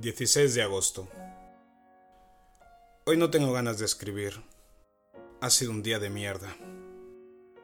16 de agosto. Hoy no tengo ganas de escribir. Ha sido un día de mierda.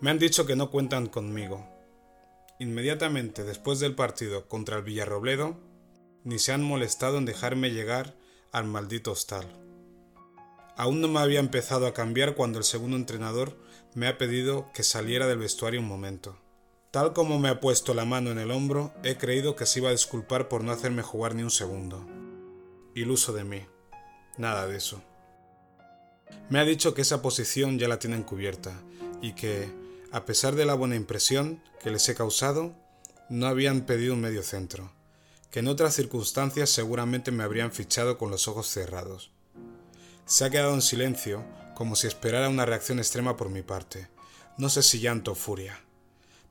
Me han dicho que no cuentan conmigo. Inmediatamente después del partido contra el Villarrobledo, ni se han molestado en dejarme llegar al maldito hostal. Aún no me había empezado a cambiar cuando el segundo entrenador me ha pedido que saliera del vestuario un momento. Tal como me ha puesto la mano en el hombro, he creído que se iba a disculpar por no hacerme jugar ni un segundo. Iluso de mí. Nada de eso. Me ha dicho que esa posición ya la tienen cubierta y que, a pesar de la buena impresión que les he causado, no habían pedido un medio centro, que en otras circunstancias seguramente me habrían fichado con los ojos cerrados. Se ha quedado en silencio, como si esperara una reacción extrema por mi parte. No sé si llanto o furia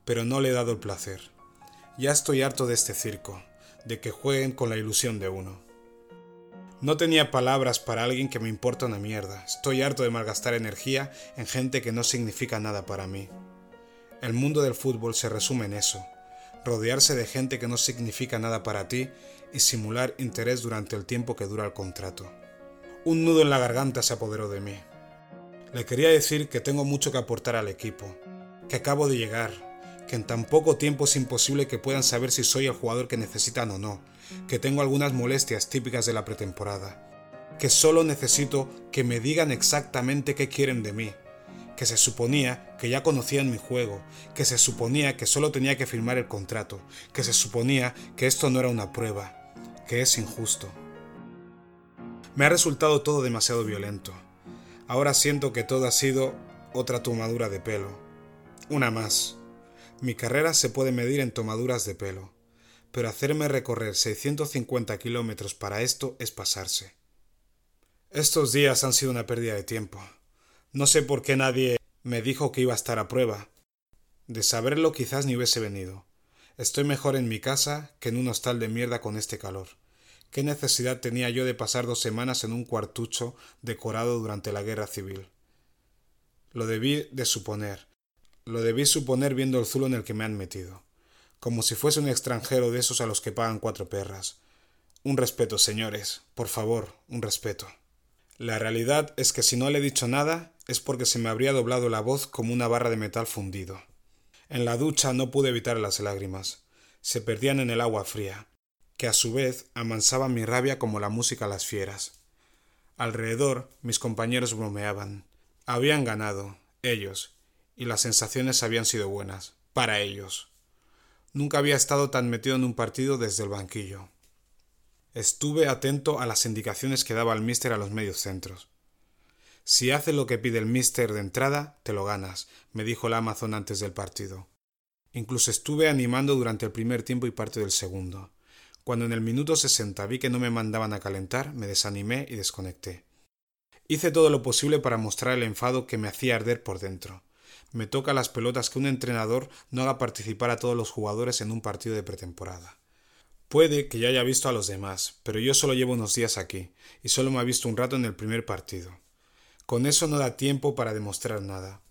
pero no le he dado el placer. Ya estoy harto de este circo, de que jueguen con la ilusión de uno. No tenía palabras para alguien que me importa una mierda. Estoy harto de malgastar energía en gente que no significa nada para mí. El mundo del fútbol se resume en eso, rodearse de gente que no significa nada para ti y simular interés durante el tiempo que dura el contrato. Un nudo en la garganta se apoderó de mí. Le quería decir que tengo mucho que aportar al equipo, que acabo de llegar, que en tan poco tiempo es imposible que puedan saber si soy el jugador que necesitan o no, que tengo algunas molestias típicas de la pretemporada, que solo necesito que me digan exactamente qué quieren de mí, que se suponía que ya conocían mi juego, que se suponía que solo tenía que firmar el contrato, que se suponía que esto no era una prueba, que es injusto. Me ha resultado todo demasiado violento. Ahora siento que todo ha sido otra tomadura de pelo. Una más. Mi carrera se puede medir en tomaduras de pelo, pero hacerme recorrer 650 kilómetros para esto es pasarse. Estos días han sido una pérdida de tiempo. No sé por qué nadie me dijo que iba a estar a prueba. De saberlo quizás ni hubiese venido. Estoy mejor en mi casa que en un hostal de mierda con este calor. ¿Qué necesidad tenía yo de pasar dos semanas en un cuartucho decorado durante la guerra civil? Lo debí de suponer, lo debí suponer viendo el zulo en el que me han metido, como si fuese un extranjero de esos a los que pagan cuatro perras. Un respeto, señores, por favor, un respeto. La realidad es que si no le he dicho nada es porque se me habría doblado la voz como una barra de metal fundido. En la ducha no pude evitar las lágrimas. Se perdían en el agua fría, que a su vez amansaba mi rabia como la música a las fieras. Alrededor mis compañeros bromeaban. Habían ganado, ellos, y las sensaciones habían sido buenas, para ellos. Nunca había estado tan metido en un partido desde el banquillo. Estuve atento a las indicaciones que daba el míster a los medios centros. Si haces lo que pide el míster de entrada, te lo ganas, me dijo el Amazon antes del partido. Incluso estuve animando durante el primer tiempo y parte del segundo. Cuando en el minuto sesenta vi que no me mandaban a calentar, me desanimé y desconecté. Hice todo lo posible para mostrar el enfado que me hacía arder por dentro me toca las pelotas que un entrenador no haga participar a todos los jugadores en un partido de pretemporada. Puede que ya haya visto a los demás, pero yo solo llevo unos días aquí, y solo me ha visto un rato en el primer partido. Con eso no da tiempo para demostrar nada.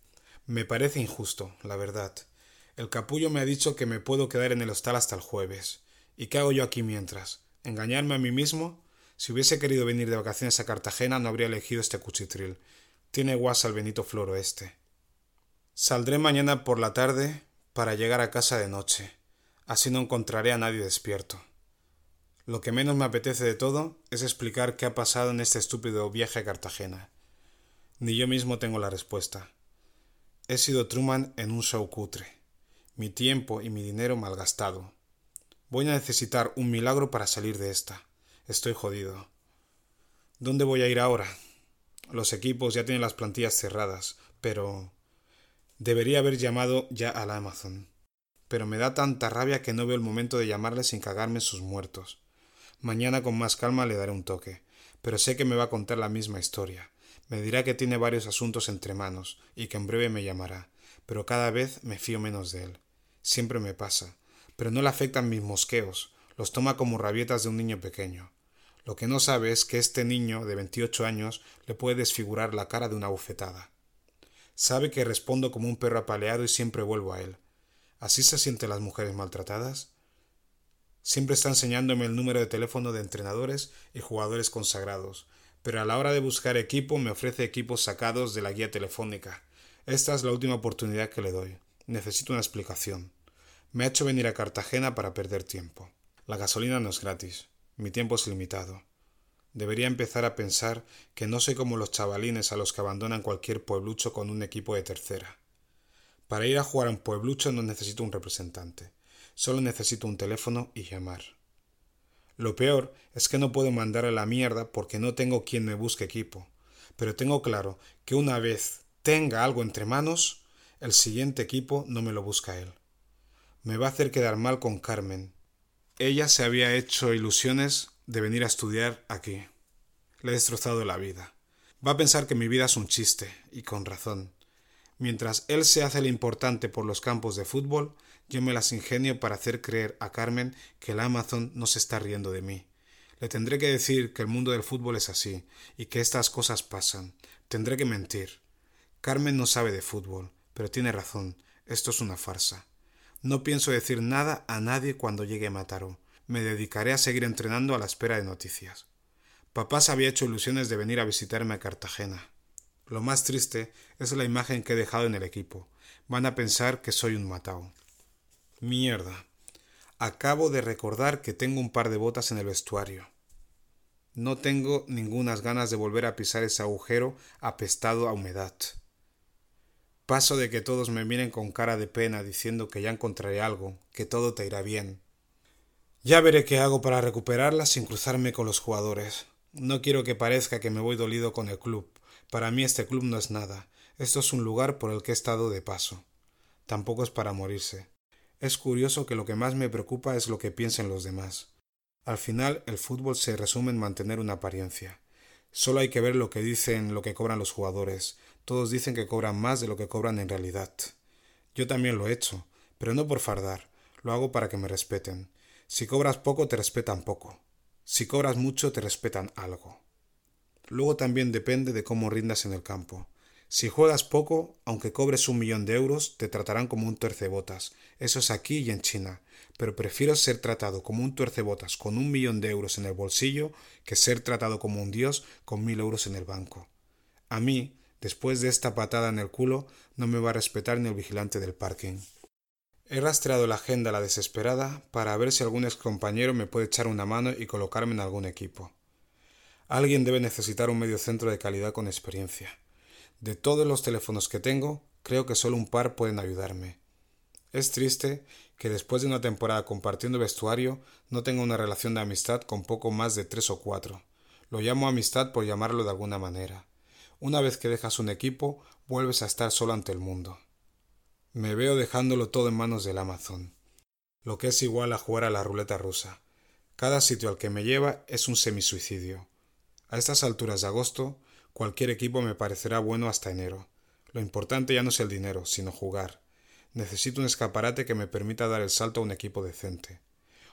Me parece injusto, la verdad. El capullo me ha dicho que me puedo quedar en el hostal hasta el jueves. ¿Y qué hago yo aquí mientras? ¿Engañarme a mí mismo? Si hubiese querido venir de vacaciones a Cartagena no habría elegido este cuchitril. Tiene guasa el Benito Floro este. Saldré mañana por la tarde para llegar a casa de noche. Así no encontraré a nadie despierto. Lo que menos me apetece de todo es explicar qué ha pasado en este estúpido viaje a Cartagena. Ni yo mismo tengo la respuesta. He sido Truman en un show. Mi tiempo y mi dinero malgastado. Voy a necesitar un milagro para salir de esta. Estoy jodido. ¿Dónde voy a ir ahora? Los equipos ya tienen las plantillas cerradas, pero Debería haber llamado ya al Amazon. Pero me da tanta rabia que no veo el momento de llamarle sin cagarme sus muertos. Mañana con más calma le daré un toque, pero sé que me va a contar la misma historia. Me dirá que tiene varios asuntos entre manos y que en breve me llamará, pero cada vez me fío menos de él. Siempre me pasa, pero no le afectan mis mosqueos, los toma como rabietas de un niño pequeño. Lo que no sabe es que este niño de veintiocho años le puede desfigurar la cara de una bufetada. Sabe que respondo como un perro apaleado y siempre vuelvo a él. ¿Así se sienten las mujeres maltratadas? Siempre está enseñándome el número de teléfono de entrenadores y jugadores consagrados, pero a la hora de buscar equipo me ofrece equipos sacados de la guía telefónica. Esta es la última oportunidad que le doy. Necesito una explicación. Me ha hecho venir a Cartagena para perder tiempo. La gasolina no es gratis. Mi tiempo es limitado. Debería empezar a pensar que no soy como los chavalines a los que abandonan cualquier pueblucho con un equipo de tercera. Para ir a jugar a un pueblucho no necesito un representante. Solo necesito un teléfono y llamar. Lo peor es que no puedo mandar a la mierda porque no tengo quien me busque equipo, pero tengo claro que una vez tenga algo entre manos, el siguiente equipo no me lo busca él. Me va a hacer quedar mal con Carmen. Ella se había hecho ilusiones de venir a estudiar aquí. Le he destrozado la vida. Va a pensar que mi vida es un chiste, y con razón. Mientras él se hace el importante por los campos de fútbol, yo me las ingenio para hacer creer a Carmen que el Amazon no se está riendo de mí. Le tendré que decir que el mundo del fútbol es así y que estas cosas pasan. Tendré que mentir. Carmen no sabe de fútbol, pero tiene razón. Esto es una farsa. No pienso decir nada a nadie cuando llegue a Mataró. Me dedicaré a seguir entrenando a la espera de noticias. Papá se había hecho ilusiones de venir a visitarme a Cartagena. Lo más triste es la imagen que he dejado en el equipo. Van a pensar que soy un matao. Mierda. Acabo de recordar que tengo un par de botas en el vestuario. No tengo ningunas ganas de volver a pisar ese agujero apestado a humedad. Paso de que todos me miren con cara de pena diciendo que ya encontraré algo, que todo te irá bien. Ya veré qué hago para recuperarla sin cruzarme con los jugadores. No quiero que parezca que me voy dolido con el club. Para mí este club no es nada. Esto es un lugar por el que he estado de paso. Tampoco es para morirse. Es curioso que lo que más me preocupa es lo que piensen los demás. Al final, el fútbol se resume en mantener una apariencia. Solo hay que ver lo que dicen, lo que cobran los jugadores. Todos dicen que cobran más de lo que cobran en realidad. Yo también lo he hecho, pero no por fardar, lo hago para que me respeten. Si cobras poco, te respetan poco. Si cobras mucho, te respetan algo. Luego también depende de cómo rindas en el campo. Si juegas poco, aunque cobres un millón de euros, te tratarán como un tuercebotas. Eso es aquí y en China. Pero prefiero ser tratado como un tuercebotas con un millón de euros en el bolsillo que ser tratado como un dios con mil euros en el banco. A mí, después de esta patada en el culo, no me va a respetar ni el vigilante del parking. He rastreado la agenda a la desesperada para ver si algún excompañero me puede echar una mano y colocarme en algún equipo. Alguien debe necesitar un medio centro de calidad con experiencia. De todos los teléfonos que tengo, creo que solo un par pueden ayudarme. Es triste que después de una temporada compartiendo vestuario no tenga una relación de amistad con poco más de tres o cuatro. Lo llamo amistad por llamarlo de alguna manera. Una vez que dejas un equipo, vuelves a estar solo ante el mundo. Me veo dejándolo todo en manos del Amazon, lo que es igual a jugar a la ruleta rusa. Cada sitio al que me lleva es un semisuicidio. A estas alturas de agosto Cualquier equipo me parecerá bueno hasta enero. Lo importante ya no es el dinero, sino jugar. Necesito un escaparate que me permita dar el salto a un equipo decente.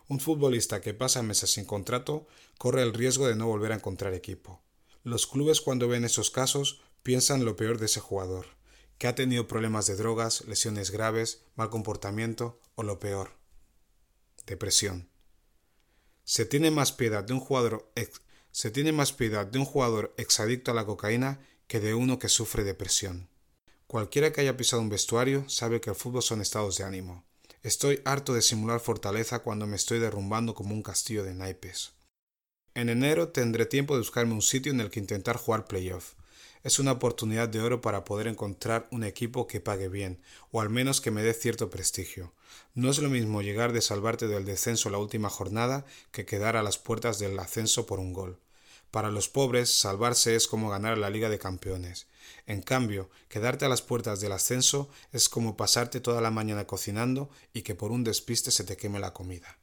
Un futbolista que pasa meses sin contrato corre el riesgo de no volver a encontrar equipo. Los clubes cuando ven esos casos piensan lo peor de ese jugador, que ha tenido problemas de drogas, lesiones graves, mal comportamiento o lo peor, depresión. Se tiene más piedad de un jugador se tiene más piedad de un jugador exadicto a la cocaína que de uno que sufre depresión. Cualquiera que haya pisado un vestuario sabe que el fútbol son estados de ánimo. Estoy harto de simular fortaleza cuando me estoy derrumbando como un castillo de naipes. En enero tendré tiempo de buscarme un sitio en el que intentar jugar playoff. Es una oportunidad de oro para poder encontrar un equipo que pague bien, o al menos que me dé cierto prestigio. No es lo mismo llegar de salvarte del descenso la última jornada que quedar a las puertas del ascenso por un gol. Para los pobres, salvarse es como ganar la Liga de Campeones. En cambio, quedarte a las puertas del ascenso es como pasarte toda la mañana cocinando y que por un despiste se te queme la comida.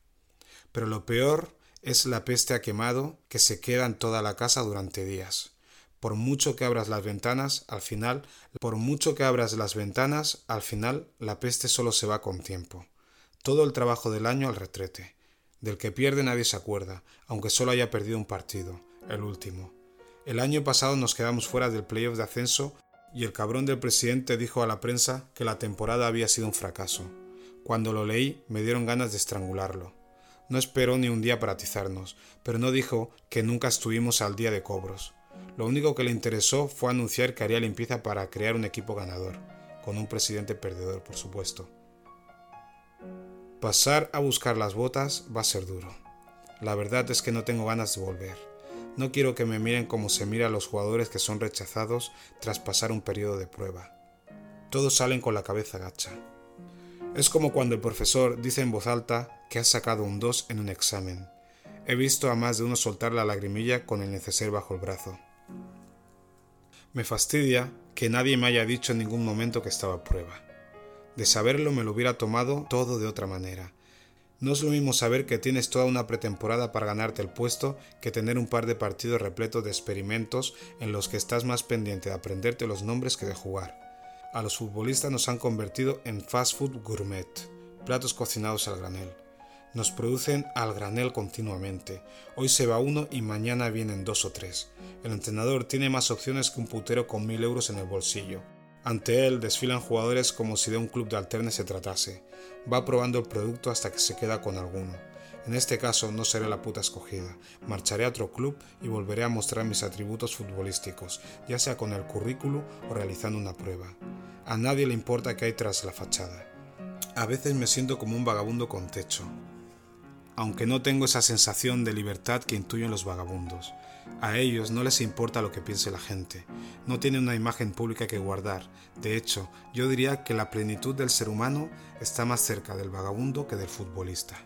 Pero lo peor es la peste a quemado que se queda en toda la casa durante días. Por mucho que abras las ventanas, al final, por mucho que abras las ventanas, al final la peste solo se va con tiempo. Todo el trabajo del año al retrete. Del que pierde nadie se acuerda, aunque solo haya perdido un partido, el último. El año pasado nos quedamos fuera del playoff de ascenso y el cabrón del presidente dijo a la prensa que la temporada había sido un fracaso. Cuando lo leí me dieron ganas de estrangularlo. No esperó ni un día para atizarnos, pero no dijo que nunca estuvimos al día de cobros. Lo único que le interesó fue anunciar que haría limpieza para crear un equipo ganador, con un presidente perdedor, por supuesto. Pasar a buscar las botas va a ser duro. La verdad es que no tengo ganas de volver. No quiero que me miren como se mira a los jugadores que son rechazados tras pasar un periodo de prueba. Todos salen con la cabeza gacha. Es como cuando el profesor dice en voz alta que ha sacado un 2 en un examen. He visto a más de uno soltar la lagrimilla con el neceser bajo el brazo. Me fastidia que nadie me haya dicho en ningún momento que estaba a prueba. De saberlo me lo hubiera tomado todo de otra manera. No es lo mismo saber que tienes toda una pretemporada para ganarte el puesto que tener un par de partidos repletos de experimentos en los que estás más pendiente de aprenderte los nombres que de jugar. A los futbolistas nos han convertido en fast food gourmet, platos cocinados al granel. Nos producen al granel continuamente. Hoy se va uno y mañana vienen dos o tres. El entrenador tiene más opciones que un putero con mil euros en el bolsillo. Ante él desfilan jugadores como si de un club de alterne se tratase. Va probando el producto hasta que se queda con alguno. En este caso no seré la puta escogida. Marcharé a otro club y volveré a mostrar mis atributos futbolísticos, ya sea con el currículo o realizando una prueba. A nadie le importa qué hay tras la fachada. A veces me siento como un vagabundo con techo, aunque no tengo esa sensación de libertad que intuyen los vagabundos. A ellos no les importa lo que piense la gente, no tienen una imagen pública que guardar. De hecho, yo diría que la plenitud del ser humano está más cerca del vagabundo que del futbolista.